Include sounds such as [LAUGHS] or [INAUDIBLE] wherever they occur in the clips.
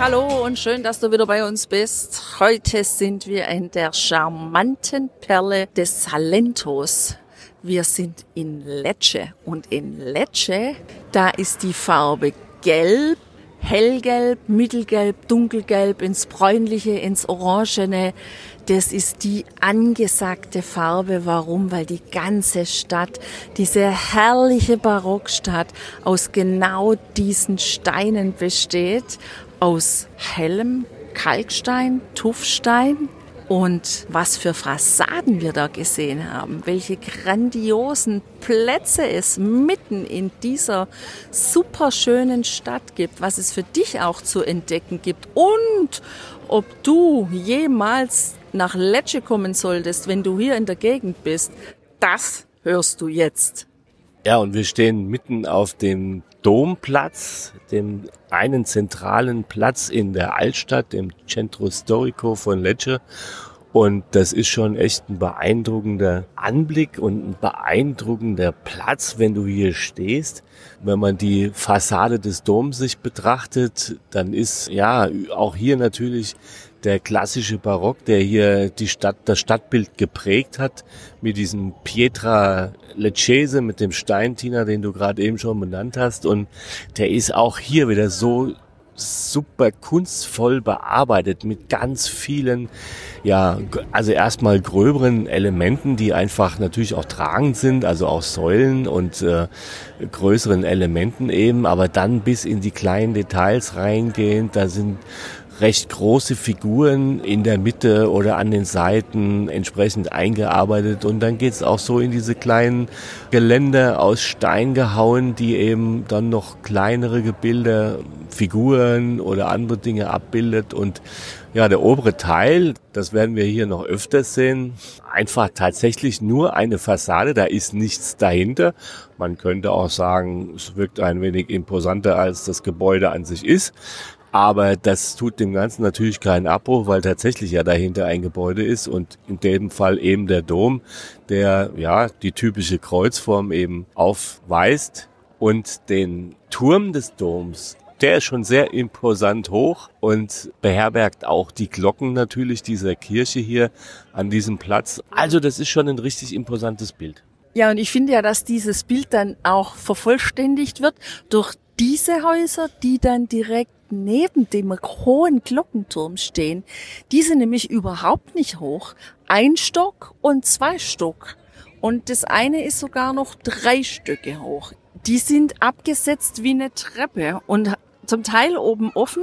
Hallo und schön, dass du wieder bei uns bist. Heute sind wir in der charmanten Perle des Salentos. Wir sind in Lecce und in Lecce, da ist die Farbe gelb, hellgelb, mittelgelb, dunkelgelb, ins bräunliche, ins orangene. Das ist die angesagte Farbe. Warum? Weil die ganze Stadt, diese herrliche Barockstadt aus genau diesen Steinen besteht aus hellem Kalkstein, Tuffstein? Und was für Fassaden wir da gesehen haben, welche grandiosen Plätze es mitten in dieser super schönen Stadt gibt, was es für dich auch zu entdecken gibt. Und ob du jemals nach Lecce kommen solltest, wenn du hier in der Gegend bist, das hörst du jetzt. Ja, und wir stehen mitten auf dem Domplatz, dem einen zentralen Platz in der Altstadt, dem Centro Storico von Lecce. Und das ist schon echt ein beeindruckender Anblick und ein beeindruckender Platz, wenn du hier stehst. Wenn man die Fassade des Doms sich betrachtet, dann ist ja auch hier natürlich der klassische Barock, der hier die Stadt, das Stadtbild geprägt hat, mit diesem Pietra Leccese, mit dem Steintina, den du gerade eben schon benannt hast. Und der ist auch hier wieder so super kunstvoll bearbeitet mit ganz vielen, ja, also erstmal gröberen Elementen, die einfach natürlich auch tragend sind, also auch Säulen und äh, größeren Elementen eben, aber dann bis in die kleinen Details reingehend, da sind recht große Figuren in der Mitte oder an den Seiten entsprechend eingearbeitet und dann geht's auch so in diese kleinen Geländer aus Stein gehauen, die eben dann noch kleinere Gebilde, Figuren oder andere Dinge abbildet und ja, der obere Teil, das werden wir hier noch öfters sehen, einfach tatsächlich nur eine Fassade, da ist nichts dahinter. Man könnte auch sagen, es wirkt ein wenig imposanter, als das Gebäude an sich ist. Aber das tut dem Ganzen natürlich keinen Abbruch, weil tatsächlich ja dahinter ein Gebäude ist und in dem Fall eben der Dom, der ja die typische Kreuzform eben aufweist und den Turm des Doms. Der ist schon sehr imposant hoch und beherbergt auch die Glocken natürlich dieser Kirche hier an diesem Platz. Also das ist schon ein richtig imposantes Bild. Ja, und ich finde ja, dass dieses Bild dann auch vervollständigt wird durch diese Häuser, die dann direkt neben dem hohen Glockenturm stehen, die sind nämlich überhaupt nicht hoch. Ein Stock und zwei Stock. Und das eine ist sogar noch drei Stücke hoch. Die sind abgesetzt wie eine Treppe und zum Teil oben offen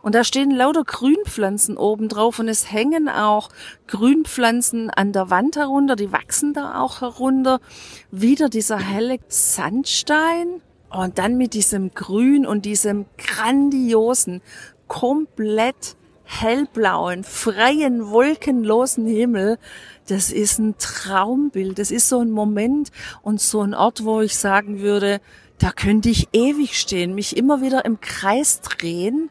und da stehen lauter Grünpflanzen oben drauf und es hängen auch Grünpflanzen an der Wand herunter, die wachsen da auch herunter. Wieder dieser helle Sandstein und dann mit diesem Grün und diesem grandiosen, komplett hellblauen, freien, wolkenlosen Himmel, das ist ein Traumbild. Das ist so ein Moment und so ein Ort, wo ich sagen würde, da könnte ich ewig stehen, mich immer wieder im Kreis drehen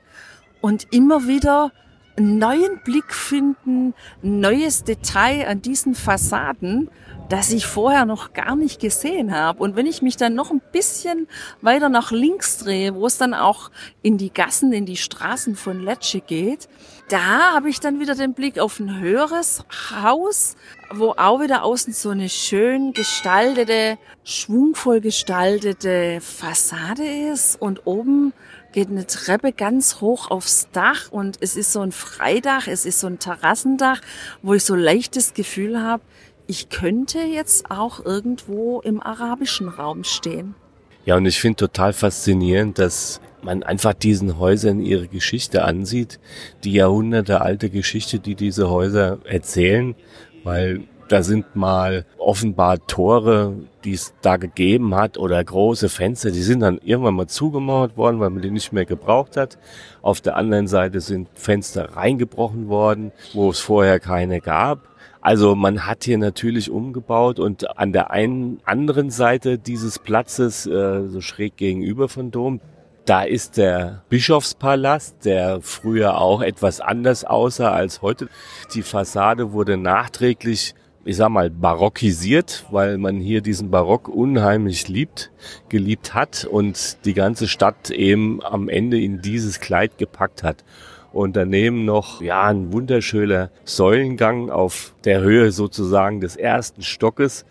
und immer wieder einen neuen Blick finden, ein neues Detail an diesen Fassaden das ich vorher noch gar nicht gesehen habe. Und wenn ich mich dann noch ein bisschen weiter nach links drehe, wo es dann auch in die Gassen, in die Straßen von Lecce geht, da habe ich dann wieder den Blick auf ein höheres Haus, wo auch wieder außen so eine schön gestaltete, schwungvoll gestaltete Fassade ist und oben geht eine Treppe ganz hoch aufs Dach und es ist so ein Freidach, es ist so ein Terrassendach, wo ich so leichtes Gefühl habe, ich könnte jetzt auch irgendwo im arabischen Raum stehen. Ja, und ich finde total faszinierend, dass man einfach diesen Häusern ihre Geschichte ansieht, die Jahrhunderte alte Geschichte, die diese Häuser erzählen, weil da sind mal offenbar Tore, die es da gegeben hat oder große Fenster, die sind dann irgendwann mal zugemauert worden, weil man die nicht mehr gebraucht hat. Auf der anderen Seite sind Fenster reingebrochen worden, wo es vorher keine gab. Also man hat hier natürlich umgebaut und an der einen anderen Seite dieses Platzes, äh, so schräg gegenüber von Dom, da ist der Bischofspalast, der früher auch etwas anders aussah als heute. Die Fassade wurde nachträglich, ich sag mal, barockisiert, weil man hier diesen Barock unheimlich liebt, geliebt hat und die ganze Stadt eben am Ende in dieses Kleid gepackt hat und daneben noch ja ein wunderschöner Säulengang auf der Höhe sozusagen des ersten Stockes,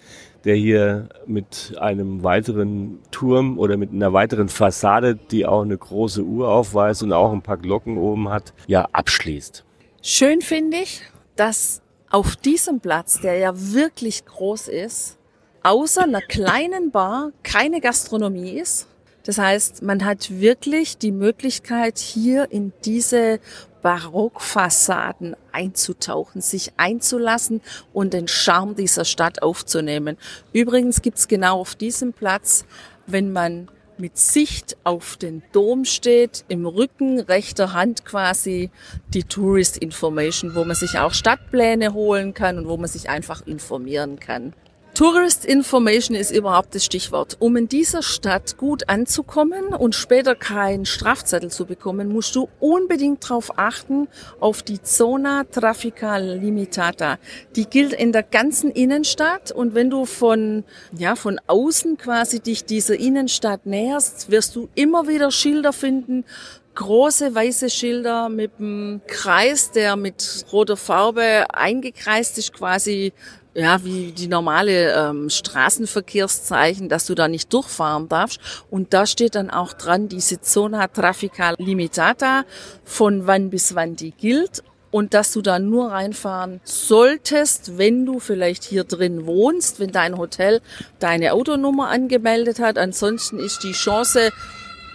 der hier mit einem weiteren Turm oder mit einer weiteren Fassade, die auch eine große Uhr aufweist und auch ein paar Glocken oben hat, ja abschließt. Schön finde ich, dass auf diesem Platz, der ja wirklich groß ist, außer einer kleinen Bar keine Gastronomie ist. Das heißt, man hat wirklich die Möglichkeit, hier in diese Barockfassaden einzutauchen, sich einzulassen und den Charme dieser Stadt aufzunehmen. Übrigens gibt's genau auf diesem Platz, wenn man mit Sicht auf den Dom steht, im Rücken rechter Hand quasi die Tourist Information, wo man sich auch Stadtpläne holen kann und wo man sich einfach informieren kann. Tourist Information ist überhaupt das Stichwort. Um in dieser Stadt gut anzukommen und später keinen Strafzettel zu bekommen, musst du unbedingt darauf achten, auf die Zona Traffica Limitata. Die gilt in der ganzen Innenstadt und wenn du von, ja, von außen quasi dich dieser Innenstadt näherst, wirst du immer wieder Schilder finden, große weiße Schilder mit einem Kreis, der mit roter Farbe eingekreist ist, quasi ja, wie die normale ähm, Straßenverkehrszeichen, dass du da nicht durchfahren darfst. Und da steht dann auch dran, diese Zona Traffica Limitata, von wann bis wann die gilt. Und dass du da nur reinfahren solltest, wenn du vielleicht hier drin wohnst, wenn dein Hotel deine Autonummer angemeldet hat. Ansonsten ist die Chance,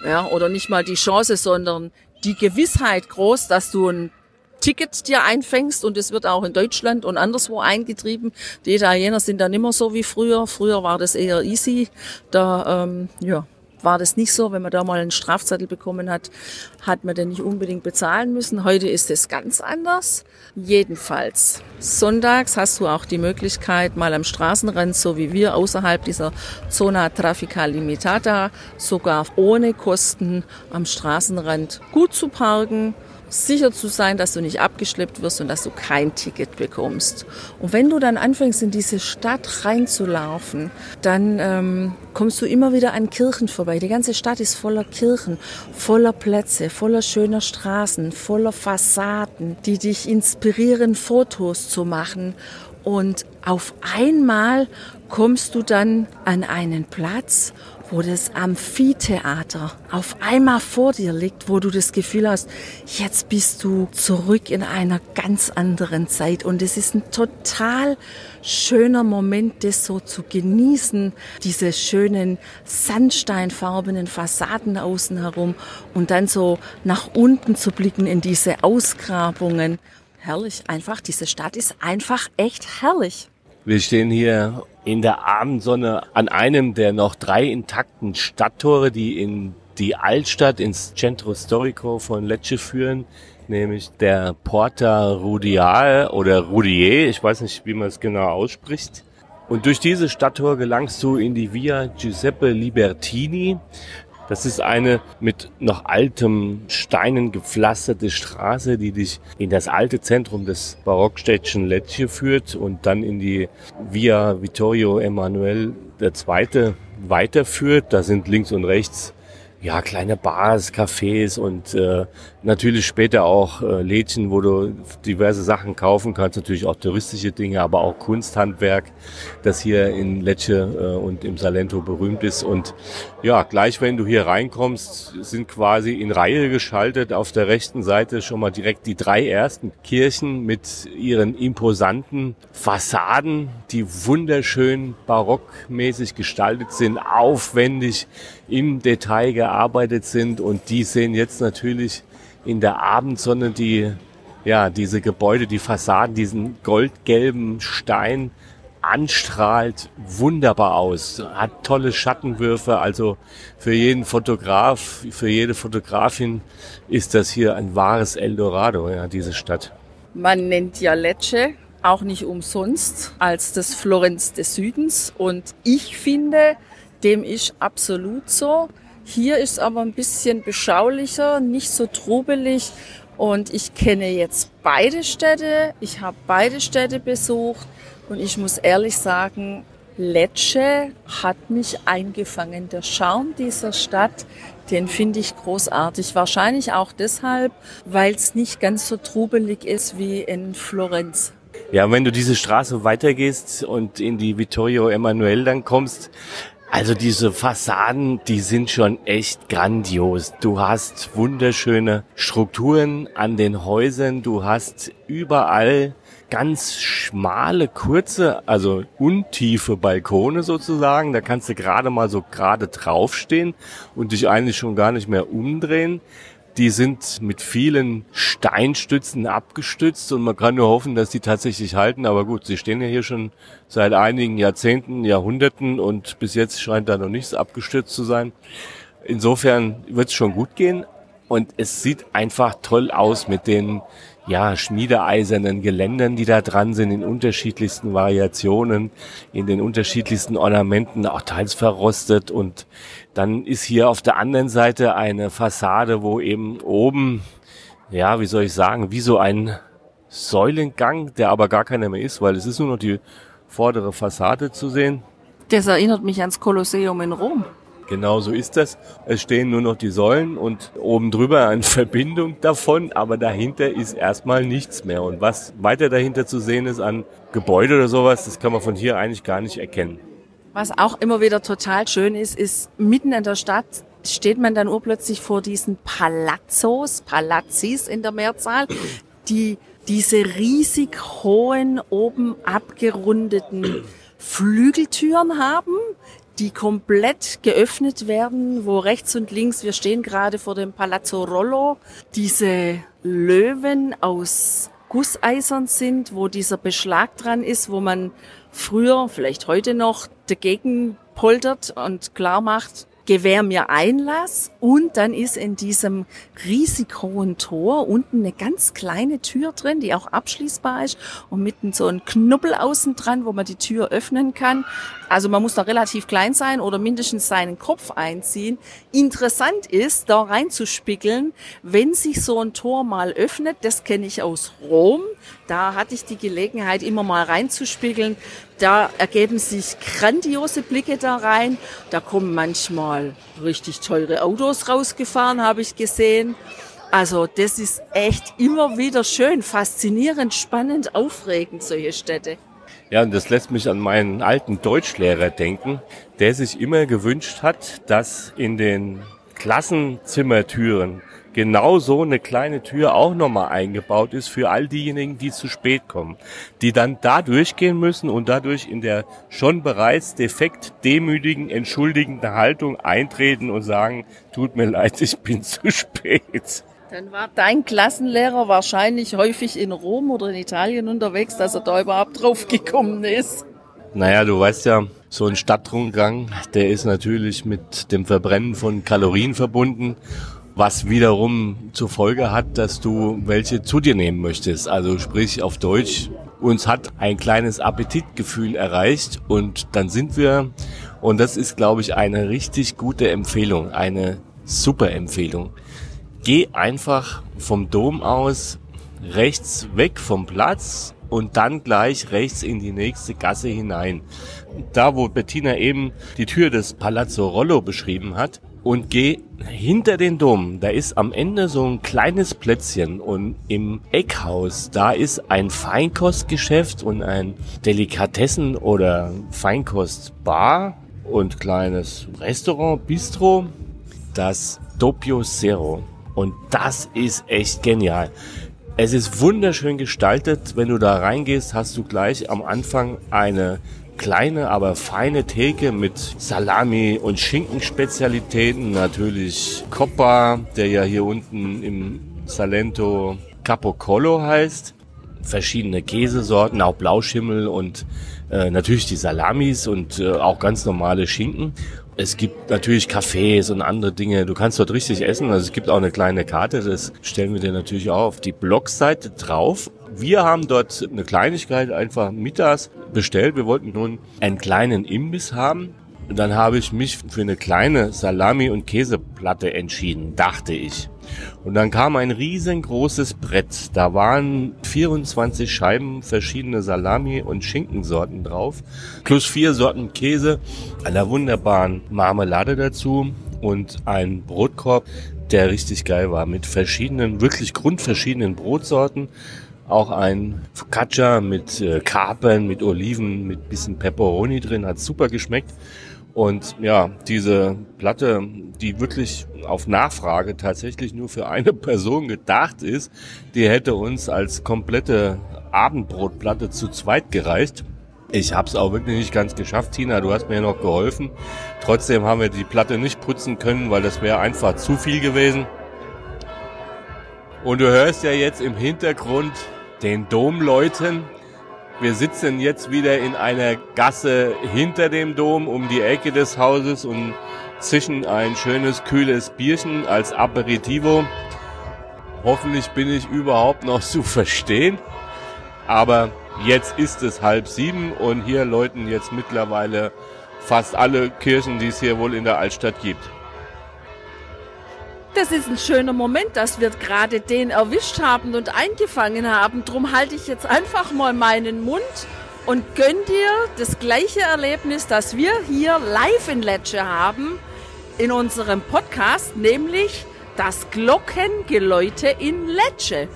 ja, oder nicht mal die Chance, sondern die Gewissheit groß, dass du ein Ticket dir einfängst und es wird auch in Deutschland und anderswo eingetrieben. Die Italiener sind dann immer so wie früher. Früher war das eher easy. Da ähm, ja, war das nicht so. Wenn man da mal einen Strafzettel bekommen hat, hat man den nicht unbedingt bezahlen müssen. Heute ist es ganz anders. Jedenfalls. Sonntags hast du auch die Möglichkeit, mal am Straßenrand, so wie wir, außerhalb dieser Zona Traffica Limitata, sogar ohne Kosten am Straßenrand gut zu parken sicher zu sein, dass du nicht abgeschleppt wirst und dass du kein Ticket bekommst. Und wenn du dann anfängst, in diese Stadt reinzulaufen, dann ähm, kommst du immer wieder an Kirchen vorbei. Die ganze Stadt ist voller Kirchen, voller Plätze, voller schöner Straßen, voller Fassaden, die dich inspirieren, Fotos zu machen. Und auf einmal kommst du dann an einen Platz, wo das Amphitheater auf einmal vor dir liegt, wo du das Gefühl hast, jetzt bist du zurück in einer ganz anderen Zeit. Und es ist ein total schöner Moment, das so zu genießen, diese schönen sandsteinfarbenen Fassaden außen herum und dann so nach unten zu blicken in diese Ausgrabungen. Herrlich, einfach, diese Stadt ist einfach echt herrlich. Wir stehen hier in der Abendsonne an einem der noch drei intakten Stadttore, die in die Altstadt, ins Centro Storico von Lecce führen, nämlich der Porta Rudial oder Rudier, ich weiß nicht, wie man es genau ausspricht. Und durch diese Stadttor gelangst du in die Via Giuseppe Libertini. Das ist eine mit noch altem Steinen gepflasterte Straße, die dich in das alte Zentrum des Barockstädtchen Lecce führt und dann in die Via Vittorio Emanuele II. weiterführt. Da sind links und rechts ja, kleine Bars, Cafés und äh, natürlich später auch äh, Lädchen, wo du diverse Sachen kaufen kannst, natürlich auch touristische Dinge, aber auch Kunsthandwerk, das hier in Lecce äh, und im Salento berühmt ist. Und ja, gleich wenn du hier reinkommst, sind quasi in Reihe geschaltet auf der rechten Seite schon mal direkt die drei ersten Kirchen mit ihren imposanten Fassaden, die wunderschön barockmäßig gestaltet sind, aufwendig im Detail gearbeitet sind und die sehen jetzt natürlich in der Abendsonne die, ja, diese Gebäude, die Fassaden, diesen goldgelben Stein anstrahlt wunderbar aus, hat tolle Schattenwürfe, also für jeden Fotograf, für jede Fotografin ist das hier ein wahres Eldorado, ja, diese Stadt. Man nennt ja Lecce auch nicht umsonst als das Florenz des Südens und ich finde, dem ist absolut so. Hier ist aber ein bisschen beschaulicher, nicht so trubelig und ich kenne jetzt beide Städte. Ich habe beide Städte besucht und ich muss ehrlich sagen, Lecce hat mich eingefangen. Der Charme dieser Stadt, den finde ich großartig. Wahrscheinlich auch deshalb, weil es nicht ganz so trubelig ist wie in Florenz. Ja, wenn du diese Straße weitergehst und in die Vittorio Emanuel dann kommst, also diese Fassaden, die sind schon echt grandios. Du hast wunderschöne Strukturen an den Häusern, du hast überall ganz schmale, kurze, also untiefe Balkone sozusagen. Da kannst du gerade mal so gerade draufstehen und dich eigentlich schon gar nicht mehr umdrehen. Die sind mit vielen Steinstützen abgestützt und man kann nur hoffen, dass die tatsächlich halten. Aber gut, sie stehen ja hier schon seit einigen Jahrzehnten, Jahrhunderten und bis jetzt scheint da noch nichts abgestürzt zu sein. Insofern wird es schon gut gehen und es sieht einfach toll aus mit den ja, schmiedeeisernen Geländern, die da dran sind, in unterschiedlichsten Variationen, in den unterschiedlichsten Ornamenten, auch teils verrostet. Und dann ist hier auf der anderen Seite eine Fassade, wo eben oben, ja, wie soll ich sagen, wie so ein Säulengang, der aber gar keiner mehr ist, weil es ist nur noch die vordere Fassade zu sehen. Das erinnert mich ans Kolosseum in Rom. Genau so ist das. Es stehen nur noch die Säulen und oben drüber eine [LAUGHS] Verbindung davon, aber dahinter ist erstmal nichts mehr. Und was weiter dahinter zu sehen ist an Gebäude oder sowas, das kann man von hier eigentlich gar nicht erkennen. Was auch immer wieder total schön ist, ist mitten in der Stadt steht man dann urplötzlich vor diesen Palazzos, Palazzis in der Mehrzahl, die diese riesig hohen, oben abgerundeten Flügeltüren haben, die komplett geöffnet werden, wo rechts und links, wir stehen gerade vor dem Palazzo Rollo, diese Löwen aus Gusseisern sind, wo dieser Beschlag dran ist, wo man früher, vielleicht heute noch, dagegen poltert und klar macht, gewähr mir Einlass und dann ist in diesem riesig hohen Tor unten eine ganz kleine Tür drin, die auch abschließbar ist und mitten so ein Knubbel außen dran, wo man die Tür öffnen kann. Also man muss da relativ klein sein oder mindestens seinen Kopf einziehen. Interessant ist, da reinzuspiegeln, wenn sich so ein Tor mal öffnet, das kenne ich aus Rom. Da hatte ich die Gelegenheit, immer mal reinzuspiegeln. Da ergeben sich grandiose Blicke da rein. Da kommen manchmal richtig teure Autos rausgefahren, habe ich gesehen. Also das ist echt immer wieder schön, faszinierend, spannend, aufregend, solche Städte. Ja, und das lässt mich an meinen alten Deutschlehrer denken, der sich immer gewünscht hat, dass in den Klassenzimmertüren genau so eine kleine Tür auch nochmal eingebaut ist für all diejenigen, die zu spät kommen, die dann da durchgehen müssen und dadurch in der schon bereits defekt demütigen, entschuldigenden Haltung eintreten und sagen, tut mir leid, ich bin zu spät. Dann war dein Klassenlehrer wahrscheinlich häufig in Rom oder in Italien unterwegs, dass er da überhaupt drauf gekommen ist. Naja, du weißt ja, so ein Stadtrundgang, der ist natürlich mit dem Verbrennen von Kalorien verbunden, was wiederum zur Folge hat, dass du welche zu dir nehmen möchtest. Also sprich auf Deutsch, uns hat ein kleines Appetitgefühl erreicht und dann sind wir, und das ist, glaube ich, eine richtig gute Empfehlung, eine super Empfehlung geh einfach vom Dom aus rechts weg vom Platz und dann gleich rechts in die nächste Gasse hinein. Da, wo Bettina eben die Tür des Palazzo Rollo beschrieben hat, und geh hinter den Dom. Da ist am Ende so ein kleines Plätzchen und im Eckhaus, da ist ein Feinkostgeschäft und ein Delikatessen- oder Feinkostbar und kleines Restaurant, Bistro, das Doppio Zero. Und das ist echt genial. Es ist wunderschön gestaltet. Wenn du da reingehst, hast du gleich am Anfang eine kleine, aber feine Theke mit Salami und Schinkenspezialitäten. Natürlich Coppa, der ja hier unten im Salento Capocolo heißt. verschiedene Käsesorten, auch Blauschimmel und äh, natürlich die Salamis und äh, auch ganz normale Schinken. Es gibt natürlich Cafés und andere Dinge. Du kannst dort richtig essen. Also es gibt auch eine kleine Karte. Das stellen wir dir natürlich auch auf die Blogseite drauf. Wir haben dort eine Kleinigkeit einfach mittags bestellt. Wir wollten nun einen kleinen Imbiss haben. Dann habe ich mich für eine kleine Salami- und Käseplatte entschieden, dachte ich. Und dann kam ein riesengroßes Brett. Da waren 24 Scheiben verschiedene Salami- und Schinkensorten drauf. Plus vier Sorten Käse, einer wunderbaren Marmelade dazu und ein Brotkorb, der richtig geil war. Mit verschiedenen, wirklich grundverschiedenen Brotsorten. Auch ein Focaccia mit äh, Kapern, mit Oliven, mit bisschen Pepperoni drin. Hat super geschmeckt. Und ja, diese Platte, die wirklich auf Nachfrage tatsächlich nur für eine [LAUGHS] Person gedacht ist, die hätte uns als komplette Abendbrotplatte zu zweit gereicht. Ich habe es auch wirklich nicht ganz geschafft, Tina, du hast mir noch geholfen. Trotzdem haben wir die Platte nicht putzen können, weil das wäre einfach zu viel gewesen. Und du hörst ja jetzt im Hintergrund den Dom läuten. Wir sitzen jetzt wieder in einer Gasse hinter dem Dom um die Ecke des Hauses und zischen ein schönes kühles Bierchen als Aperitivo. Hoffentlich bin ich überhaupt noch zu verstehen. Aber jetzt ist es halb sieben und hier läuten jetzt mittlerweile fast alle Kirchen, die es hier wohl in der Altstadt gibt. Das ist ein schöner Moment, dass wir gerade den erwischt haben und eingefangen haben. Drum halte ich jetzt einfach mal meinen Mund und gönn dir das gleiche Erlebnis, das wir hier live in Lecce haben in unserem Podcast, nämlich das Glockengeläute in Lecce.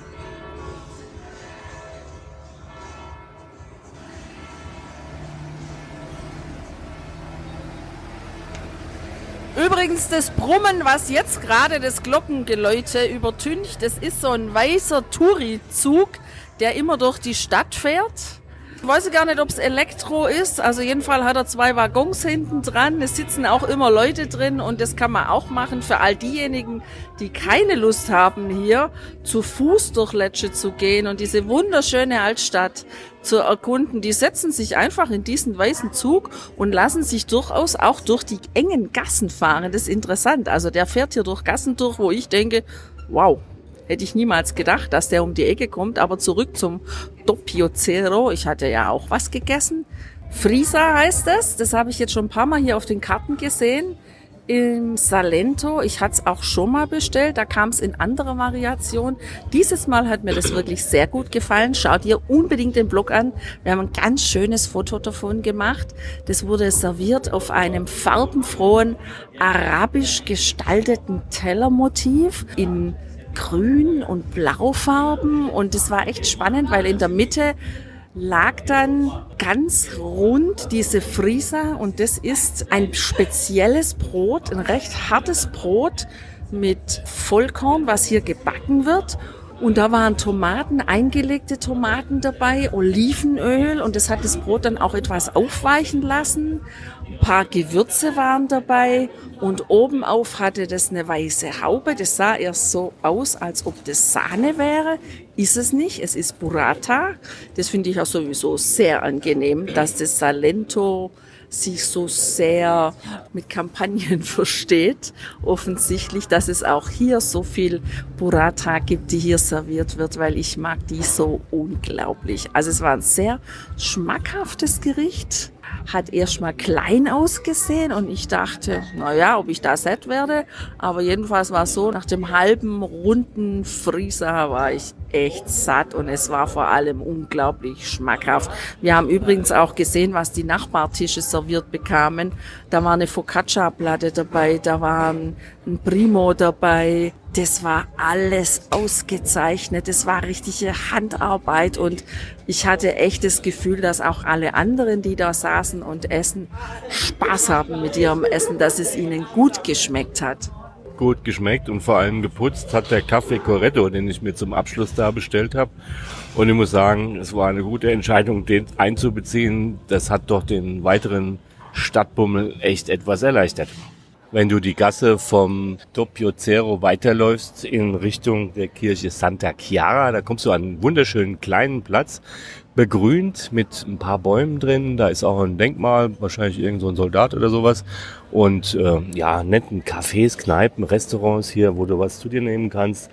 Übrigens, das Brummen, was jetzt gerade das Glockengeläute übertüncht, das ist so ein weißer Touri-Zug, der immer durch die Stadt fährt. Ich weiß gar nicht, ob es Elektro ist. Also jedenfalls hat er zwei Waggons hinten dran. Es sitzen auch immer Leute drin und das kann man auch machen für all diejenigen, die keine Lust haben, hier zu Fuß durch Lecce zu gehen und diese wunderschöne Altstadt zu erkunden. Die setzen sich einfach in diesen weißen Zug und lassen sich durchaus auch durch die engen Gassen fahren. Das ist interessant. Also der fährt hier durch Gassen durch, wo ich denke, wow, Hätte ich niemals gedacht, dass der um die Ecke kommt. Aber zurück zum Doppio Zero. Ich hatte ja auch was gegessen. Frisa heißt es. Das habe ich jetzt schon ein paar Mal hier auf den Karten gesehen. Im Salento. Ich hatte es auch schon mal bestellt. Da kam es in anderer Variation. Dieses Mal hat mir das [CLEARS THROAT] wirklich sehr gut gefallen. Schaut ihr unbedingt den Blog an. Wir haben ein ganz schönes Foto davon gemacht. Das wurde serviert auf einem farbenfrohen, arabisch gestalteten Tellermotiv in Grün- und Blaufarben und es war echt spannend, weil in der Mitte lag dann ganz rund diese Frisa und das ist ein spezielles Brot, ein recht hartes Brot mit Vollkorn, was hier gebacken wird. Und da waren Tomaten, eingelegte Tomaten dabei, Olivenöl und das hat das Brot dann auch etwas aufweichen lassen. Ein paar Gewürze waren dabei und obenauf hatte das eine weiße Haube. Das sah erst so aus, als ob das Sahne wäre. Ist es nicht. Es ist Burrata. Das finde ich auch sowieso sehr angenehm, dass das Salento sich so sehr mit Kampagnen [LAUGHS] versteht. Offensichtlich, dass es auch hier so viel Burrata gibt, die hier serviert wird, weil ich mag die so unglaublich. Also es war ein sehr schmackhaftes Gericht hat erstmal klein ausgesehen und ich dachte, na ja, ob ich da satt werde. Aber jedenfalls war es so, nach dem halben runden Frieser war ich echt satt und es war vor allem unglaublich schmackhaft. Wir haben übrigens auch gesehen, was die Nachbartische serviert bekamen. Da war eine Focaccia-Platte dabei, da war ein Primo dabei. Das war alles ausgezeichnet. Das war richtige Handarbeit und ich hatte echt das Gefühl, dass auch alle anderen, die da saßen und essen, Spaß haben mit ihrem Essen, dass es ihnen gut geschmeckt hat gut geschmeckt und vor allem geputzt hat der Kaffee Corretto, den ich mir zum Abschluss da bestellt habe. Und ich muss sagen, es war eine gute Entscheidung, den einzubeziehen. Das hat doch den weiteren Stadtbummel echt etwas erleichtert. Wenn du die Gasse vom Doppio Zero weiterläufst in Richtung der Kirche Santa Chiara, da kommst du an einen wunderschönen kleinen Platz, begrünt mit ein paar Bäumen drin. Da ist auch ein Denkmal, wahrscheinlich irgend so ein Soldat oder sowas. Und äh, ja, netten Cafés, Kneipen, Restaurants hier, wo du was zu dir nehmen kannst.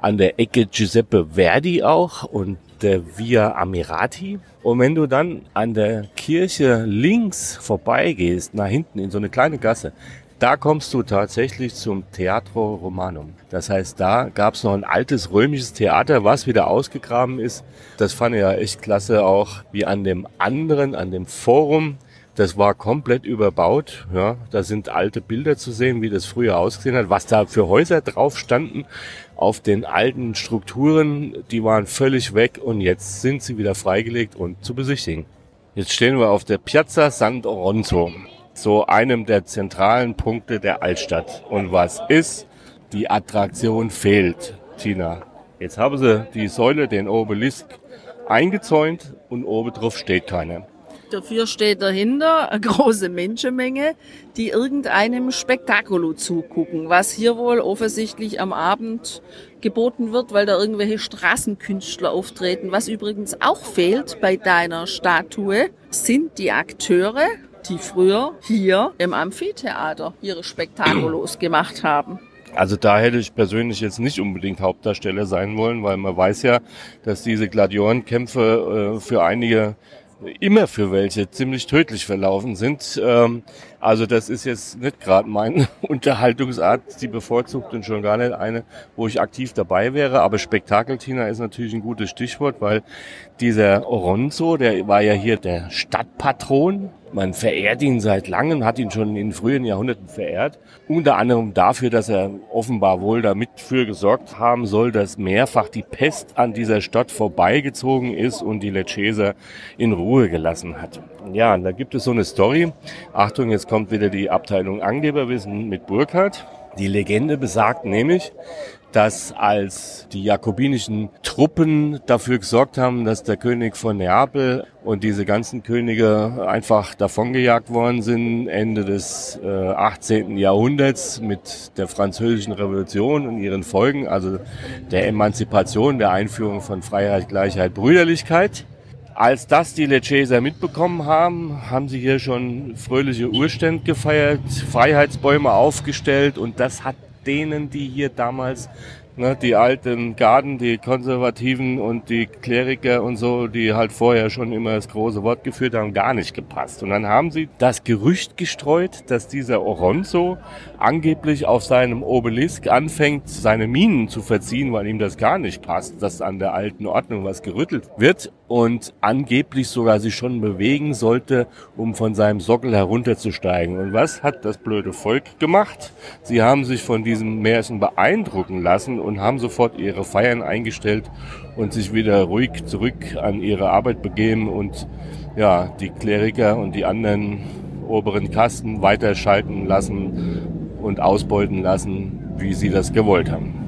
An der Ecke Giuseppe Verdi auch und der Via Amirati. Und wenn du dann an der Kirche links vorbeigehst, nach hinten in so eine kleine Gasse, da kommst du tatsächlich zum Teatro Romanum. Das heißt, da gab es noch ein altes römisches Theater, was wieder ausgegraben ist. Das fand ich ja echt klasse, auch wie an dem anderen, an dem Forum. Das war komplett überbaut. Ja, da sind alte Bilder zu sehen, wie das früher ausgesehen hat, was da für Häuser drauf standen auf den alten Strukturen. Die waren völlig weg und jetzt sind sie wieder freigelegt und zu besichtigen. Jetzt stehen wir auf der Piazza San So einem der zentralen Punkte der Altstadt. Und was ist? Die Attraktion fehlt, Tina. Jetzt haben sie die Säule, den Obelisk, eingezäunt und oben drauf steht keiner. Dafür steht dahinter eine große Menschenmenge, die irgendeinem Spektakulo zugucken, was hier wohl offensichtlich am Abend geboten wird, weil da irgendwelche Straßenkünstler auftreten. Was übrigens auch fehlt bei deiner Statue, sind die Akteure, die früher hier im Amphitheater ihre Spektakulos [CLEARS THROAT] gemacht haben. Also da hätte ich persönlich jetzt nicht unbedingt Hauptdarsteller sein wollen, weil man weiß ja, dass diese Gladiorenkämpfe äh, für einige immer für welche ziemlich tödlich verlaufen sind. Ähm, also das ist jetzt nicht gerade meine [LAUGHS] Unterhaltungsart, die bevorzugt und schon gar nicht eine, wo ich aktiv dabei wäre. Aber Spektakeltina ist natürlich ein gutes Stichwort, weil dieser Oronzo, der war ja hier der Stadtpatron man verehrt ihn seit langem, hat ihn schon in frühen Jahrhunderten verehrt. Unter anderem dafür, dass er offenbar wohl damit für gesorgt haben soll, dass mehrfach die Pest an dieser Stadt vorbeigezogen ist und die Lecceser in Ruhe gelassen hat. Ja, da gibt es so eine Story. Achtung, jetzt kommt wieder die Abteilung Angeberwissen mit Burkhardt. Die Legende besagt nämlich, dass als die jakobinischen Truppen dafür gesorgt haben, dass der König von Neapel und diese ganzen Könige einfach davongejagt worden sind, Ende des äh, 18. Jahrhunderts mit der französischen Revolution und ihren Folgen, also der Emanzipation, der Einführung von Freiheit, Gleichheit, Brüderlichkeit. Als das die Lecheser mitbekommen haben, haben sie hier schon fröhliche Urstände gefeiert, Freiheitsbäume aufgestellt und das hat denen, die hier damals ne, die alten Garden, die Konservativen und die Kleriker und so, die halt vorher schon immer das große Wort geführt haben, gar nicht gepasst. Und dann haben sie das Gerücht gestreut, dass dieser Oronzo angeblich auf seinem Obelisk anfängt, seine Minen zu verziehen, weil ihm das gar nicht passt, dass an der alten Ordnung was gerüttelt wird und angeblich sogar sich schon bewegen sollte, um von seinem Sockel herunterzusteigen. Und was hat das blöde Volk gemacht? Sie haben sich von diesem Märchen beeindrucken lassen und haben sofort ihre Feiern eingestellt und sich wieder ruhig zurück an ihre Arbeit begeben und ja, die Kleriker und die anderen oberen Kasten weiterschalten lassen und ausbeuten lassen, wie sie das gewollt haben.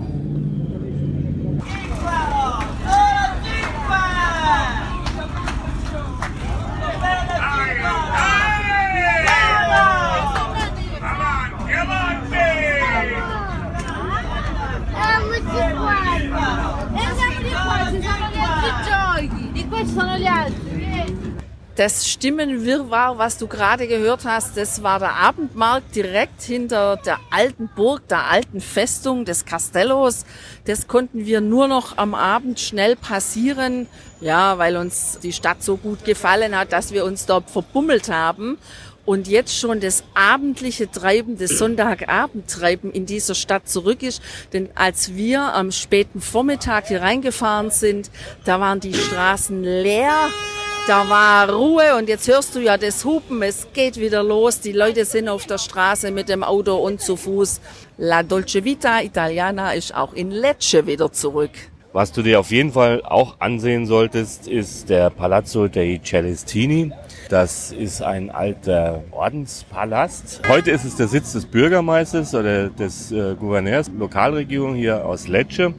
Das Stimmenwirrwarr, was du gerade gehört hast, das war der Abendmarkt direkt hinter der alten Burg, der alten Festung des Castellos. Das konnten wir nur noch am Abend schnell passieren, ja, weil uns die Stadt so gut gefallen hat, dass wir uns dort verbummelt haben und jetzt schon das abendliche Treiben, das Sonntagabendtreiben in dieser Stadt zurück ist. Denn als wir am späten Vormittag hier reingefahren sind, da waren die Straßen leer. Da war Ruhe und jetzt hörst du ja das Hupen, es geht wieder los, die Leute sind auf der Straße mit dem Auto und zu Fuß. La Dolce Vita Italiana ist auch in Lecce wieder zurück. Was du dir auf jeden Fall auch ansehen solltest, ist der Palazzo dei Celestini. Das ist ein alter Ordenspalast. Heute ist es der Sitz des Bürgermeisters oder des äh, Gouverneurs, Lokalregierung hier aus Lecce.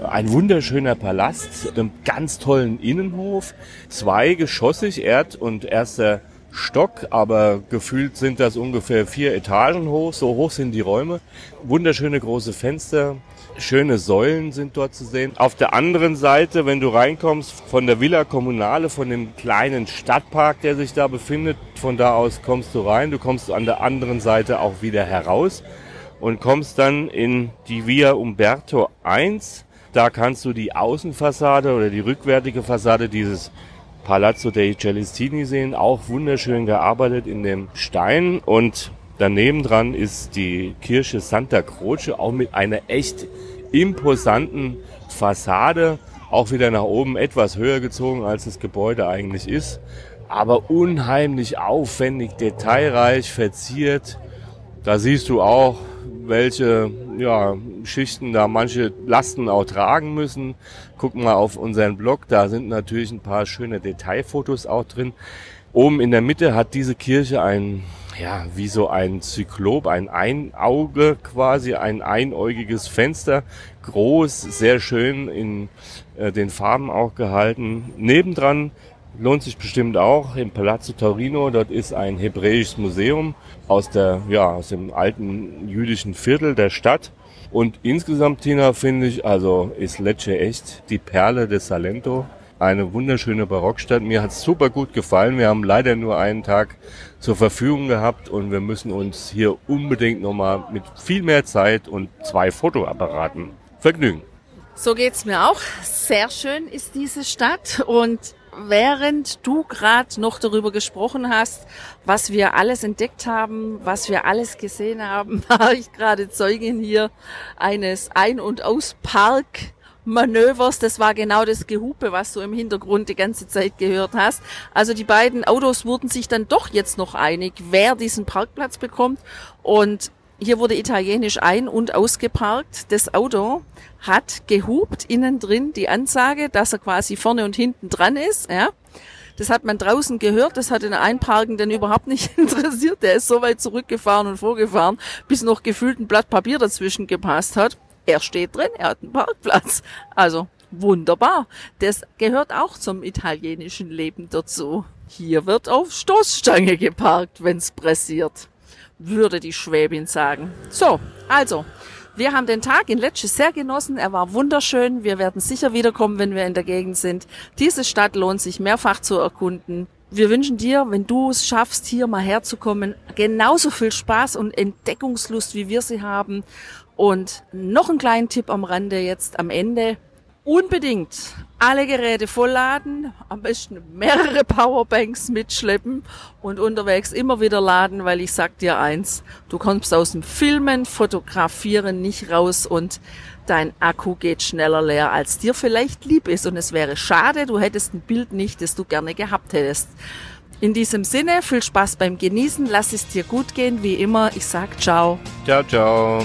Ein wunderschöner Palast, mit einem ganz tollen Innenhof, zweigeschossig, Erd- und erster Stock, aber gefühlt sind das ungefähr vier Etagen hoch. So hoch sind die Räume. Wunderschöne große Fenster. Schöne Säulen sind dort zu sehen. Auf der anderen Seite, wenn du reinkommst, von der Villa Kommunale, von dem kleinen Stadtpark, der sich da befindet, von da aus kommst du rein. Du kommst an der anderen Seite auch wieder heraus und kommst dann in die Via Umberto I. Da kannst du die Außenfassade oder die rückwärtige Fassade dieses Palazzo dei Celestini sehen, auch wunderschön gearbeitet in dem Stein. Und daneben dran ist die Kirche Santa Croce, auch mit einer echt imposanten Fassade, auch wieder nach oben etwas höher gezogen, als das Gebäude eigentlich ist, aber unheimlich aufwendig, detailreich, verziert. Da siehst du auch, welche ja, Schichten da manche Lasten auch tragen müssen. Guck mal auf unseren Blog, da sind natürlich ein paar schöne Detailfotos auch drin. Oben in der Mitte hat diese Kirche ein, ja, wie so ein Zyklop, ein Einauge quasi, ein einäugiges Fenster. Groß, sehr schön in äh, den Farben auch gehalten. Nebendran lohnt sich bestimmt auch im Palazzo Taurino. Dort ist ein hebräisches Museum aus der, ja, aus dem alten jüdischen Viertel der Stadt. Und insgesamt, Tina, finde ich, also ist Lecce echt die Perle des Salento. Eine wunderschöne Barockstadt. Mir hat's super gut gefallen. Wir haben leider nur einen Tag zur Verfügung gehabt und wir müssen uns hier unbedingt nochmal mit viel mehr Zeit und zwei Fotoapparaten vergnügen. So geht's mir auch. Sehr schön ist diese Stadt und während du gerade noch darüber gesprochen hast, was wir alles entdeckt haben, was wir alles gesehen haben, [LAUGHS] war ich gerade Zeugin hier eines Ein- und Auspark. Manövers, das war genau das Gehupe, was du im Hintergrund die ganze Zeit gehört hast. Also die beiden Autos wurden sich dann doch jetzt noch einig, wer diesen Parkplatz bekommt. Und hier wurde italienisch ein- und ausgeparkt. Das Auto hat gehupt innen drin die Ansage, dass er quasi vorne und hinten dran ist. Ja. Das hat man draußen gehört, das hat den Einparkenden überhaupt nicht [LAUGHS] interessiert. Der ist so weit zurückgefahren und vorgefahren, bis noch gefühlt ein Blatt Papier dazwischen gepasst hat. Er steht drin, er hat einen Parkplatz. Also wunderbar. Das gehört auch zum italienischen Leben dazu. Hier wird auf Stoßstange geparkt, wenn's pressiert würde die Schwäbin sagen. So, also, wir haben den Tag in Lecce sehr genossen. Er war wunderschön. Wir werden sicher wiederkommen, wenn wir in der Gegend sind. Diese Stadt lohnt sich mehrfach zu erkunden. Wir wünschen dir, wenn du es schaffst, hier mal herzukommen, genauso viel Spaß und Entdeckungslust, wie wir sie haben. Und noch einen kleinen Tipp am Rande jetzt am Ende. Unbedingt alle Geräte vollladen, am besten mehrere Powerbanks mitschleppen und unterwegs immer wieder laden, weil ich sag dir eins, du kommst aus dem Filmen, Fotografieren nicht raus und dein Akku geht schneller leer, als dir vielleicht lieb ist. Und es wäre schade, du hättest ein Bild nicht, das du gerne gehabt hättest. In diesem Sinne, viel Spaß beim Genießen, lass es dir gut gehen, wie immer. Ich sag ciao. Ciao, ciao.